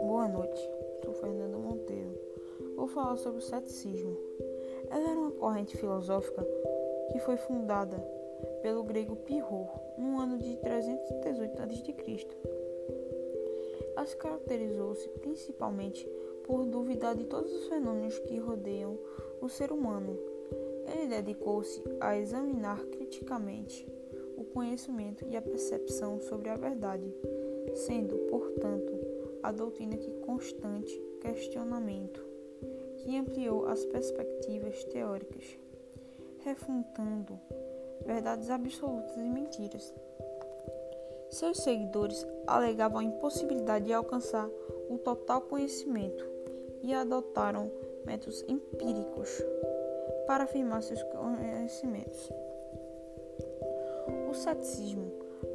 Boa noite, sou Fernando Monteiro. Vou falar sobre o ceticismo. Ela era uma corrente filosófica que foi fundada pelo grego Pirro no ano de 318 a.C. Ela se caracterizou-se principalmente por duvidar de todos os fenômenos que rodeiam o ser humano. Ele dedicou-se a examinar criticamente o conhecimento e a percepção sobre a verdade, sendo, portanto, a doutrina que constante questionamento, que ampliou as perspectivas teóricas, refutando verdades absolutas e mentiras. Seus seguidores alegavam a impossibilidade de alcançar o total conhecimento e adotaram métodos empíricos para afirmar seus conhecimentos. O ceticismo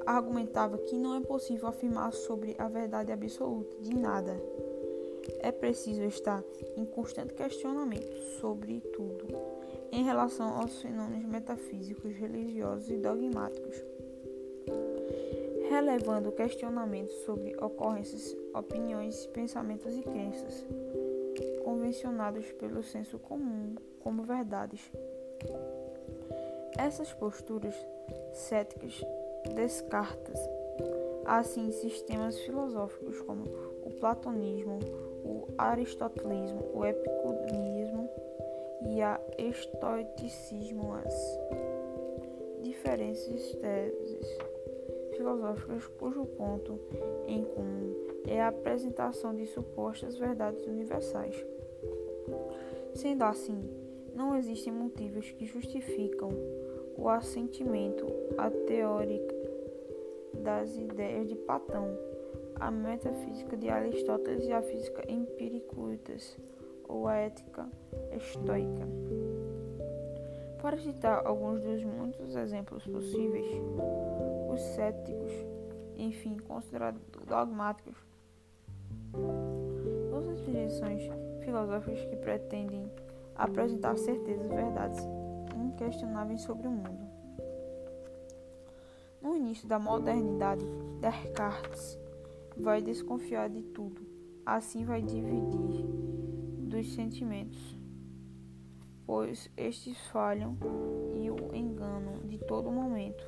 argumentava que não é possível afirmar sobre a verdade absoluta de nada. É preciso estar em constante questionamento sobre tudo em relação aos fenômenos metafísicos, religiosos e dogmáticos, relevando questionamentos sobre ocorrências, opiniões, pensamentos e crenças convencionados pelo senso comum como verdades. Essas posturas céticas descartam assim sistemas filosóficos como o platonismo, o aristotelismo, o epicurismo e a estoicismo, as diferentes teses filosóficas cujo ponto em comum é a apresentação de supostas verdades universais. Sendo assim, não existem motivos que justificam o assentimento à teórica das ideias de Platão, a metafísica de Aristóteles e a física empiricúitas ou a ética estoica. Para citar alguns dos muitos exemplos possíveis, os céticos, enfim, considerados dogmáticos, duas instituições filosóficas que pretendem apresentar certezas, verdades inquestionáveis sobre o mundo. No início da modernidade, Descartes vai desconfiar de tudo, assim vai dividir dos sentimentos, pois estes falham e o enganam de todo momento.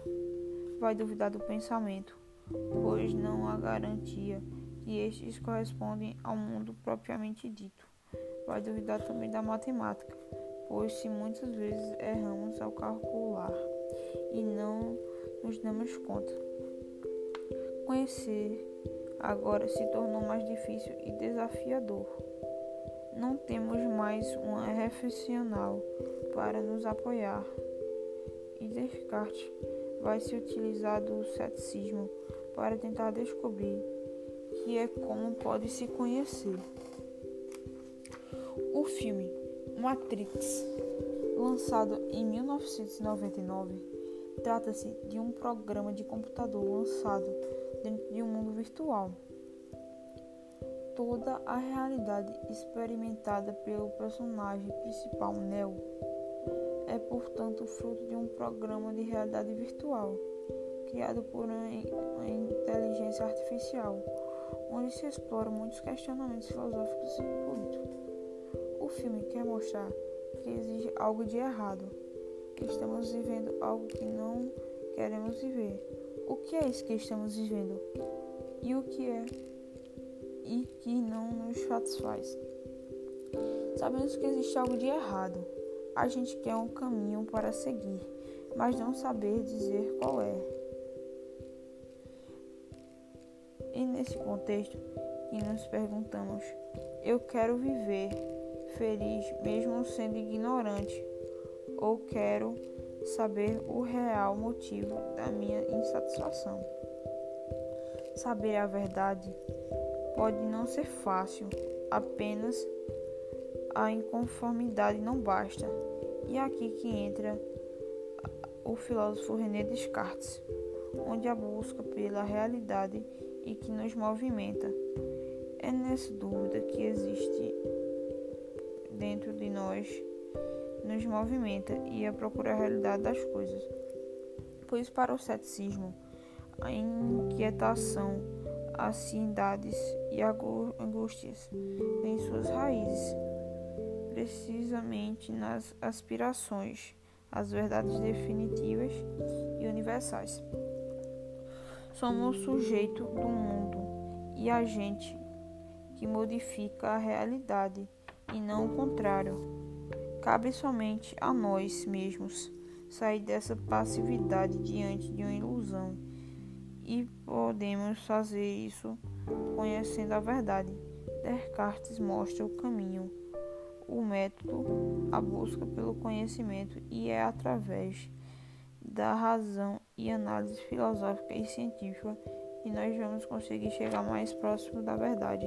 Vai duvidar do pensamento, pois não há garantia que estes correspondem ao mundo propriamente dito. Vai duvidar também da matemática, pois se muitas vezes erramos ao calcular e não nos damos conta. Conhecer agora se tornou mais difícil e desafiador. Não temos mais uma refeicional para nos apoiar. E Descartes vai se utilizar do ceticismo para tentar descobrir que é como pode se conhecer. O filme Matrix, lançado em 1999, trata-se de um programa de computador lançado dentro de um mundo virtual. Toda a realidade experimentada pelo personagem principal Neo é, portanto, fruto de um programa de realidade virtual criado por uma inteligência artificial, onde se exploram muitos questionamentos filosóficos e políticos. Filme quer mostrar que existe algo de errado, que estamos vivendo algo que não queremos viver. O que é isso que estamos vivendo? E o que é e que não nos satisfaz? Sabemos que existe algo de errado. A gente quer um caminho para seguir, mas não saber dizer qual é. E nesse contexto que nos perguntamos, eu quero viver feliz mesmo sendo ignorante, ou quero saber o real motivo da minha insatisfação. Saber a verdade pode não ser fácil, apenas a inconformidade não basta. E é aqui que entra o filósofo René Descartes, onde a busca pela realidade e que nos movimenta. É nessa dúvida que existe dentro de nós nos movimenta e a procurar a realidade das coisas. Pois para o ceticismo, a inquietação, ansiedades e angústias têm suas raízes precisamente nas aspirações às verdades definitivas e universais. Somos sujeito do mundo e agente que modifica a realidade e não o contrário. Cabe somente a nós mesmos sair dessa passividade diante de uma ilusão e podemos fazer isso conhecendo a verdade. Descartes mostra o caminho, o método, a busca pelo conhecimento e é através da razão e análise filosófica e científica que nós vamos conseguir chegar mais próximo da verdade.